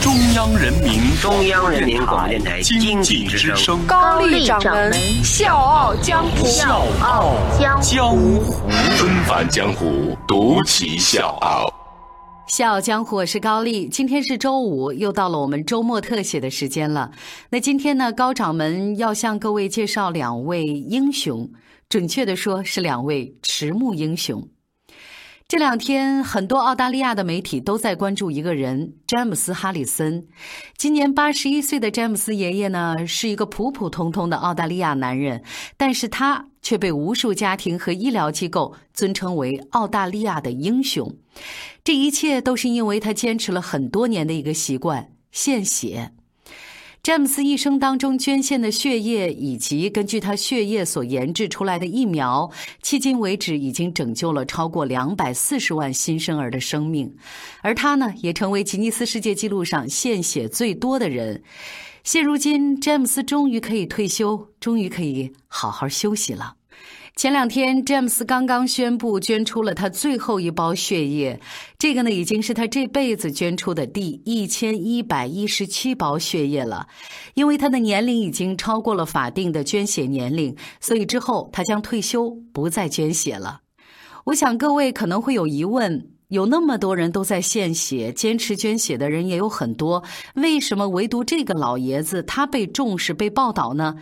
中央人民中央人民广播电台经经济之声济之声，高丽掌门笑傲江湖。笑傲江江湖。纷繁江湖，独骑笑傲。笑傲江湖，我是高丽。今天是周五，又到了我们周末特写的时间了。那今天呢，高掌门要向各位介绍两位英雄，准确的说是两位迟暮英雄。这两天，很多澳大利亚的媒体都在关注一个人——詹姆斯·哈里森。今年八十一岁的詹姆斯爷爷呢，是一个普普通通的澳大利亚男人，但是他却被无数家庭和医疗机构尊称为澳大利亚的英雄。这一切都是因为他坚持了很多年的一个习惯——献血。詹姆斯一生当中捐献的血液，以及根据他血液所研制出来的疫苗，迄今为止已经拯救了超过两百四十万新生儿的生命，而他呢，也成为吉尼斯世界纪录上献血最多的人。现如今，詹姆斯终于可以退休，终于可以好好休息了。前两天，詹姆斯刚刚宣布捐出了他最后一包血液，这个呢已经是他这辈子捐出的第一千一百一十七包血液了。因为他的年龄已经超过了法定的捐血年龄，所以之后他将退休，不再捐血了。我想各位可能会有疑问：有那么多人都在献血，坚持捐血的人也有很多，为什么唯独这个老爷子他被重视、被报道呢？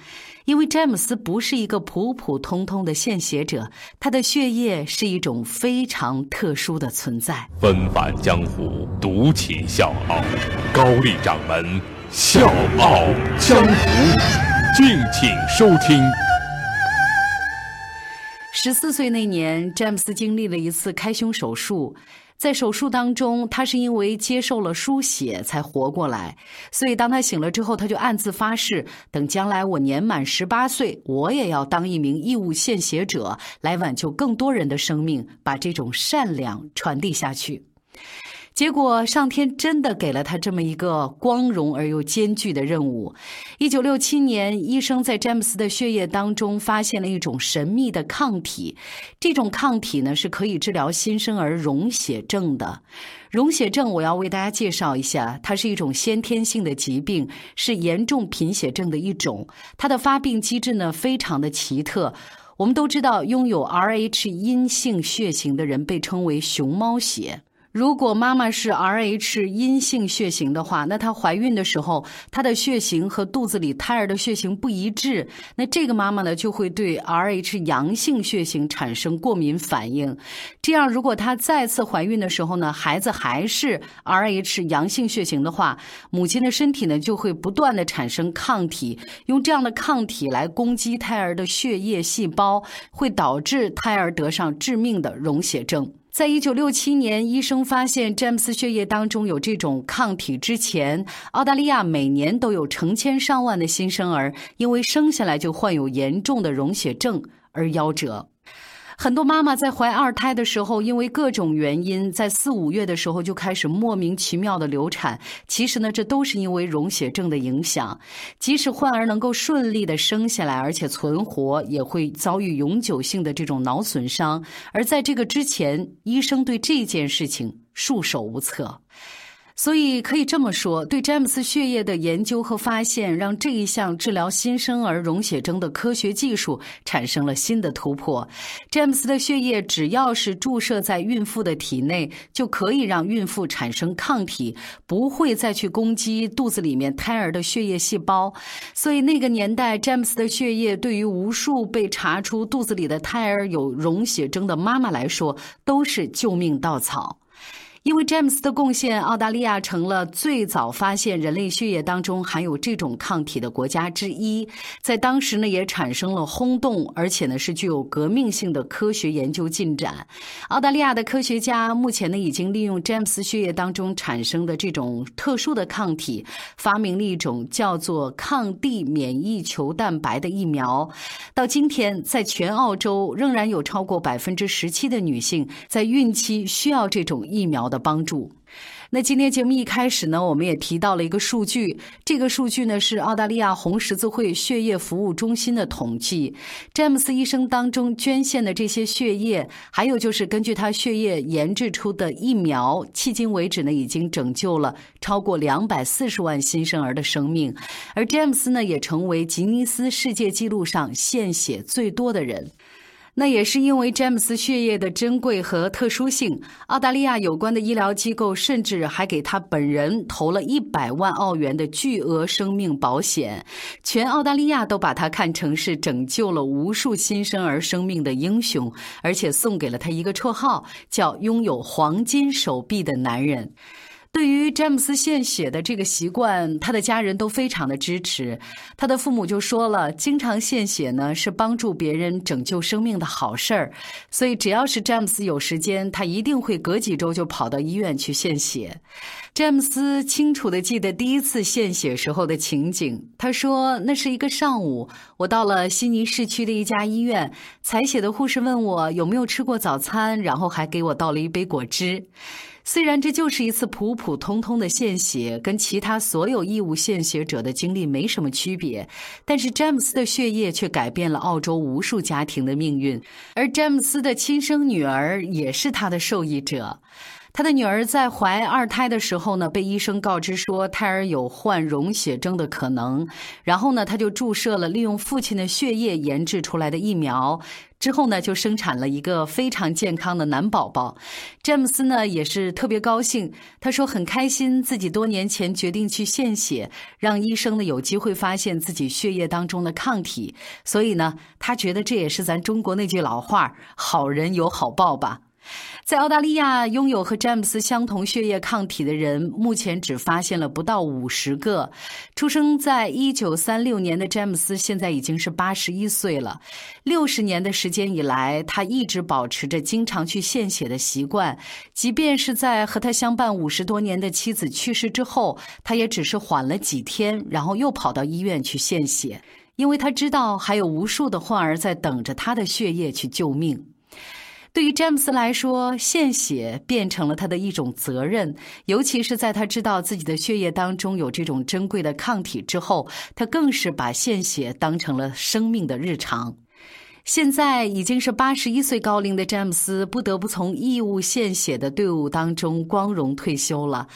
因为詹姆斯不是一个普普通通的献血者，他的血液是一种非常特殊的存在。纷繁江湖，独起笑傲。高丽掌门笑傲江湖，敬请收听。十四岁那年，詹姆斯经历了一次开胸手术。在手术当中，他是因为接受了输血才活过来。所以，当他醒了之后，他就暗自发誓：等将来我年满十八岁，我也要当一名义务献血者，来挽救更多人的生命，把这种善良传递下去。结果，上天真的给了他这么一个光荣而又艰巨的任务。一九六七年，医生在詹姆斯的血液当中发现了一种神秘的抗体，这种抗体呢是可以治疗新生儿溶血症的。溶血症，我要为大家介绍一下，它是一种先天性的疾病，是严重贫血症的一种。它的发病机制呢非常的奇特。我们都知道，拥有 Rh 阴性血型的人被称为熊猫血。如果妈妈是 Rh 阴性血型的话，那她怀孕的时候，她的血型和肚子里胎儿的血型不一致，那这个妈妈呢就会对 Rh 阳性血型产生过敏反应。这样，如果她再次怀孕的时候呢，孩子还是 Rh 阳性血型的话，母亲的身体呢就会不断的产生抗体，用这样的抗体来攻击胎儿的血液细胞，会导致胎儿得上致命的溶血症。在一九六七年，医生发现詹姆斯血液当中有这种抗体之前，澳大利亚每年都有成千上万的新生儿因为生下来就患有严重的溶血症而夭折。很多妈妈在怀二胎的时候，因为各种原因，在四五月的时候就开始莫名其妙的流产。其实呢，这都是因为溶血症的影响。即使患儿能够顺利的生下来，而且存活，也会遭遇永久性的这种脑损伤。而在这个之前，医生对这件事情束手无策。所以可以这么说，对詹姆斯血液的研究和发现，让这一项治疗新生儿溶血症的科学技术产生了新的突破。詹姆斯的血液只要是注射在孕妇的体内，就可以让孕妇产生抗体，不会再去攻击肚子里面胎儿的血液细胞。所以那个年代，詹姆斯的血液对于无数被查出肚子里的胎儿有溶血症的妈妈来说，都是救命稻草。因为詹姆斯的贡献，澳大利亚成了最早发现人类血液当中含有这种抗体的国家之一。在当时呢，也产生了轰动，而且呢是具有革命性的科学研究进展。澳大利亚的科学家目前呢已经利用詹姆斯血液当中产生的这种特殊的抗体，发明了一种叫做抗地免疫球蛋白的疫苗。到今天，在全澳洲仍然有超过百分之十七的女性在孕期需要这种疫苗的帮助。那今天节目一开始呢，我们也提到了一个数据，这个数据呢是澳大利亚红十字会血液服务中心的统计。詹姆斯医生当中捐献的这些血液，还有就是根据他血液研制出的疫苗，迄今为止呢已经拯救了超过两百四十万新生儿的生命，而詹姆斯呢也成为吉尼斯世界纪录上献血最多的人。那也是因为詹姆斯血液的珍贵和特殊性，澳大利亚有关的医疗机构甚至还给他本人投了一百万澳元的巨额生命保险，全澳大利亚都把他看成是拯救了无数新生儿生命的英雄，而且送给了他一个绰号，叫“拥有黄金手臂的男人”。对于詹姆斯献血的这个习惯，他的家人都非常的支持。他的父母就说了，经常献血呢是帮助别人拯救生命的好事儿，所以只要是詹姆斯有时间，他一定会隔几周就跑到医院去献血。詹姆斯清楚的记得第一次献血时候的情景。他说，那是一个上午，我到了悉尼市区的一家医院，采血的护士问我有没有吃过早餐，然后还给我倒了一杯果汁。虽然这就是一次普普通通的献血，跟其他所有义务献血者的经历没什么区别，但是詹姆斯的血液却改变了澳洲无数家庭的命运，而詹姆斯的亲生女儿也是他的受益者。他的女儿在怀二胎的时候呢，被医生告知说胎儿有患溶血症的可能，然后呢，他就注射了利用父亲的血液研制出来的疫苗，之后呢，就生产了一个非常健康的男宝宝。詹姆斯呢也是特别高兴，他说很开心自己多年前决定去献血，让医生呢有机会发现自己血液当中的抗体，所以呢，他觉得这也是咱中国那句老话“好人有好报”吧。在澳大利亚，拥有和詹姆斯相同血液抗体的人，目前只发现了不到五十个。出生在一九三六年的詹姆斯，现在已经是八十一岁了。六十年的时间以来，他一直保持着经常去献血的习惯。即便是在和他相伴五十多年的妻子去世之后，他也只是缓了几天，然后又跑到医院去献血，因为他知道还有无数的患儿在等着他的血液去救命。对于詹姆斯来说，献血变成了他的一种责任，尤其是在他知道自己的血液当中有这种珍贵的抗体之后，他更是把献血当成了生命的日常。现在已经是八十一岁高龄的詹姆斯，不得不从义务献血的队伍当中光荣退休了。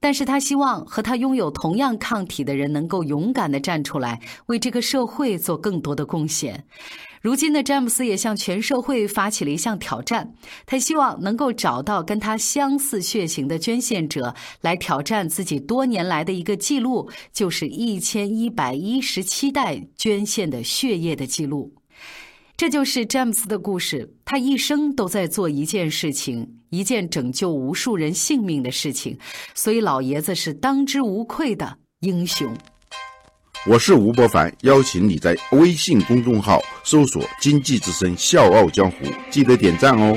但是他希望和他拥有同样抗体的人能够勇敢地站出来，为这个社会做更多的贡献。如今的詹姆斯也向全社会发起了一项挑战，他希望能够找到跟他相似血型的捐献者，来挑战自己多年来的一个记录，就是一千一百一十七袋捐献的血液的记录。这就是詹姆斯的故事。他一生都在做一件事情，一件拯救无数人性命的事情，所以老爷子是当之无愧的英雄。我是吴伯凡，邀请你在微信公众号搜索“经济之声笑傲江湖”，记得点赞哦。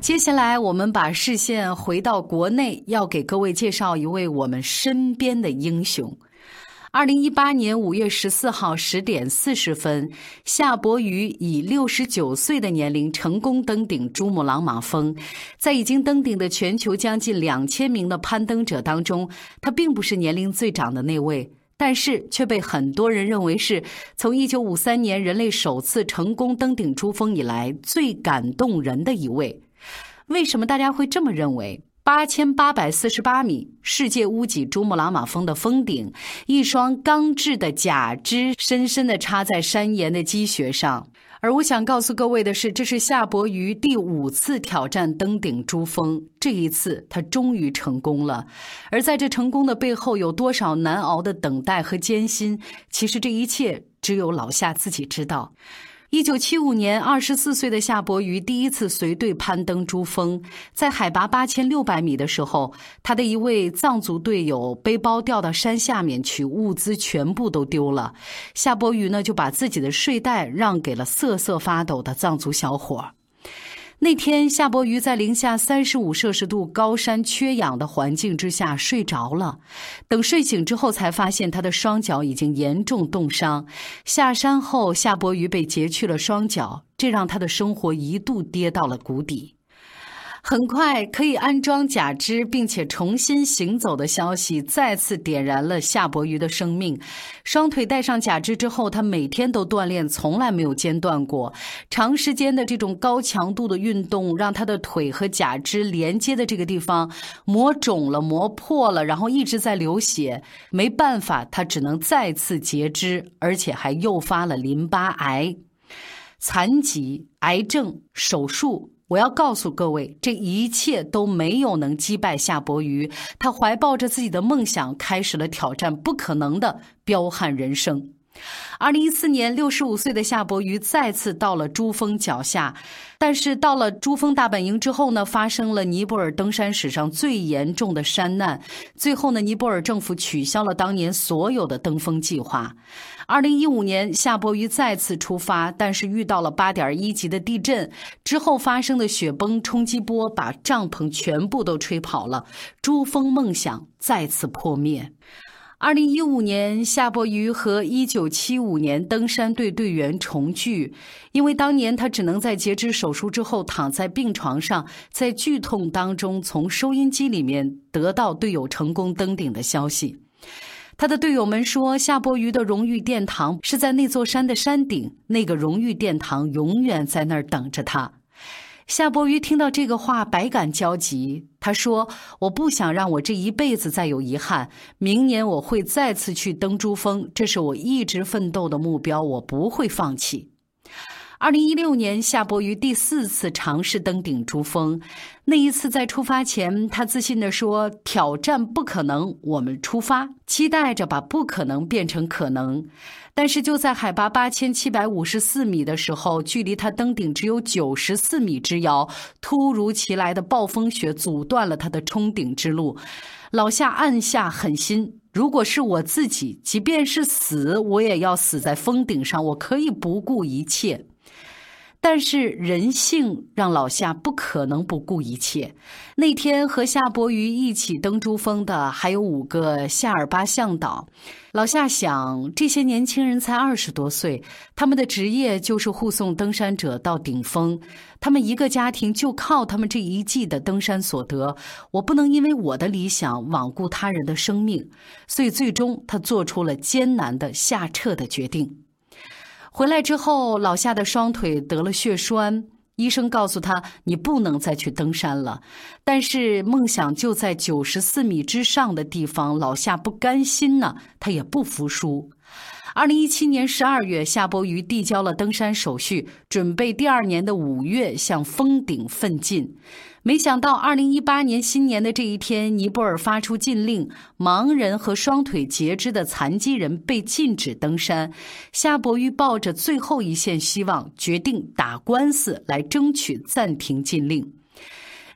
接下来，我们把视线回到国内，要给各位介绍一位我们身边的英雄。二零一八年五月十四号十点四十分，夏伯渝以六十九岁的年龄成功登顶珠穆朗玛峰。在已经登顶的全球将近两千名的攀登者当中，他并不是年龄最长的那位，但是却被很多人认为是从一九五三年人类首次成功登顶珠峰以来最感动人的一位。为什么大家会这么认为？八千八百四十八米，世界屋脊珠穆朗玛峰的峰顶，一双钢制的假肢深深地插在山岩的积雪上。而我想告诉各位的是，这是夏伯渝第五次挑战登顶珠峰，这一次他终于成功了。而在这成功的背后，有多少难熬的等待和艰辛？其实这一切只有老夏自己知道。一九七五年，二十四岁的夏伯渝第一次随队攀登珠峰，在海拔八千六百米的时候，他的一位藏族队友背包掉到山下面去，物资全部都丢了。夏伯渝呢，就把自己的睡袋让给了瑟瑟发抖的藏族小伙。那天，夏伯渝在零下三十五摄氏度高山缺氧的环境之下睡着了。等睡醒之后，才发现他的双脚已经严重冻伤。下山后，夏伯渝被截去了双脚，这让他的生活一度跌到了谷底。很快可以安装假肢并且重新行走的消息再次点燃了夏伯渝的生命。双腿戴上假肢之后，他每天都锻炼，从来没有间断过。长时间的这种高强度的运动，让他的腿和假肢连接的这个地方磨肿了、磨破了，然后一直在流血。没办法，他只能再次截肢，而且还诱发了淋巴癌、残疾、癌症、手术。我要告诉各位，这一切都没有能击败夏伯渝。他怀抱着自己的梦想，开始了挑战不可能的彪悍人生。二零一四年，六十五岁的夏伯渝再次到了珠峰脚下，但是到了珠峰大本营之后呢，发生了尼泊尔登山史上最严重的山难。最后呢，尼泊尔政府取消了当年所有的登峰计划。二零一五年，夏伯渝再次出发，但是遇到了八点一级的地震，之后发生的雪崩冲击波把帐篷全部都吹跑了，珠峰梦想再次破灭。二零一五年，夏伯渝和一九七五年登山队队员重聚，因为当年他只能在截肢手术之后躺在病床上，在剧痛当中从收音机里面得到队友成功登顶的消息。他的队友们说，夏伯渝的荣誉殿堂是在那座山的山顶，那个荣誉殿堂永远在那儿等着他。夏伯渝听到这个话，百感交集。他说：“我不想让我这一辈子再有遗憾。明年我会再次去登珠峰，这是我一直奋斗的目标，我不会放弃。”二零一六年，夏伯渝第四次尝试登顶珠峰。那一次在出发前，他自信地说：“挑战不可能，我们出发，期待着把不可能变成可能。”但是就在海拔八千七百五十四米的时候，距离他登顶只有九十四米之遥，突如其来的暴风雪阻断了他的冲顶之路。老夏暗下狠心：如果是我自己，即便是死，我也要死在峰顶上，我可以不顾一切。但是人性让老夏不可能不顾一切。那天和夏伯渝一起登珠峰的还有五个夏尔巴向导。老夏想，这些年轻人才二十多岁，他们的职业就是护送登山者到顶峰。他们一个家庭就靠他们这一季的登山所得。我不能因为我的理想罔顾他人的生命，所以最终他做出了艰难的下撤的决定。回来之后，老夏的双腿得了血栓，医生告诉他：“你不能再去登山了。”但是梦想就在九十四米之上的地方，老夏不甘心呢，他也不服输。二零一七年十二月，夏伯渝递交了登山手续，准备第二年的五月向峰顶奋进。没想到，二零一八年新年的这一天，尼泊尔发出禁令，盲人和双腿截肢的残疾人被禁止登山。夏伯渝抱着最后一线希望，决定打官司来争取暂停禁令。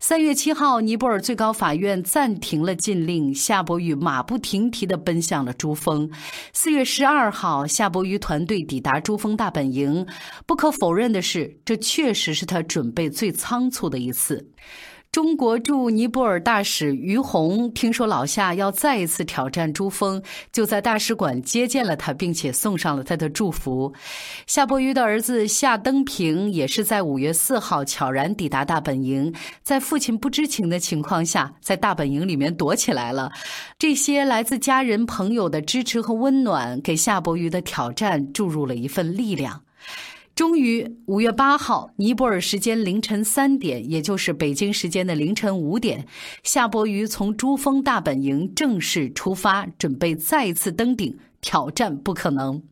三月七号，尼泊尔最高法院暂停了禁令，夏伯渝马不停蹄地奔向了珠峰。四月十二号，夏伯渝团队抵达珠峰大本营。不可否认的是，这确实是他准备最仓促的一次。中国驻尼泊尔大使于洪听说老夏要再一次挑战珠峰，就在大使馆接见了他，并且送上了他的祝福。夏伯渝的儿子夏登平也是在五月四号悄然抵达大本营，在父亲不知情的情况下，在大本营里面躲起来了。这些来自家人朋友的支持和温暖，给夏伯渝的挑战注入了一份力量。终于，五月八号，尼泊尔时间凌晨三点，也就是北京时间的凌晨五点，夏伯渝从珠峰大本营正式出发，准备再次登顶挑战不可能。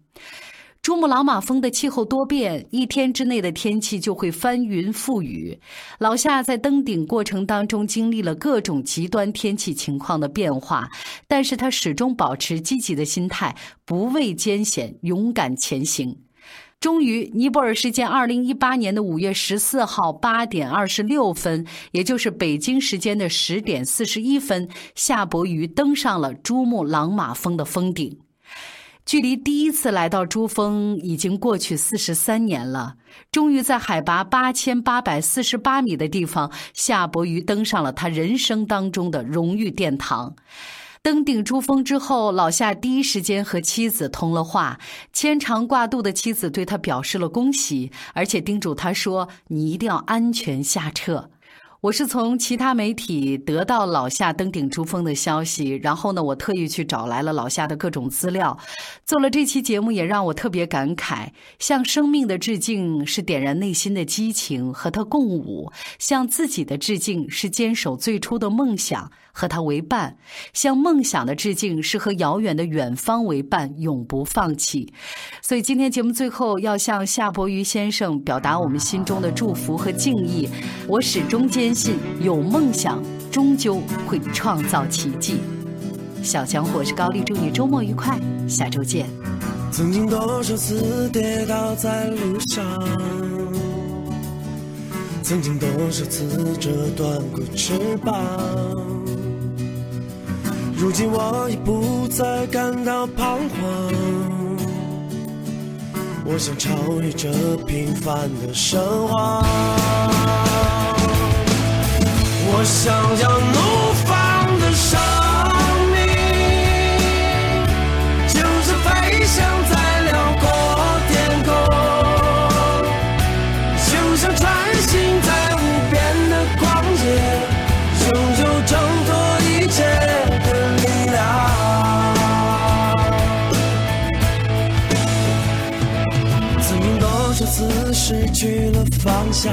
珠穆朗玛峰的气候多变，一天之内的天气就会翻云覆雨。老夏在登顶过程当中经历了各种极端天气情况的变化，但是他始终保持积极的心态，不畏艰险，勇敢前行。终于，尼泊尔时间二零一八年的五月十四号八点二十六分，也就是北京时间的十点四十一分，夏伯渝登上了珠穆朗玛峰的峰顶。距离第一次来到珠峰已经过去四十三年了。终于在海拔八千八百四十八米的地方，夏伯渝登上了他人生当中的荣誉殿堂。登顶珠峰之后，老夏第一时间和妻子通了话。牵肠挂肚的妻子对他表示了恭喜，而且叮嘱他说：“你一定要安全下撤。”我是从其他媒体得到老夏登顶珠峰的消息，然后呢，我特意去找来了老夏的各种资料，做了这期节目，也让我特别感慨。向生命的致敬是点燃内心的激情，和他共舞；向自己的致敬是坚守最初的梦想，和他为伴；向梦想的致敬是和遥远的远方为伴，永不放弃。所以今天节目最后要向夏伯渝先生表达我们心中的祝福和敬意。我始终坚。坚信有梦想，终究会创造奇迹。小强，我是高丽，祝你周末愉快，下周见。曾经多少次跌倒在路上，曾经多少次折断过翅膀，如今我已不再感到彷徨，我想超越这平凡的生活。我想要怒放的生命，就是飞翔在辽阔天空，就像穿行在无边的旷野，拥有挣脱一切的力量。曾经多少次失去了方向。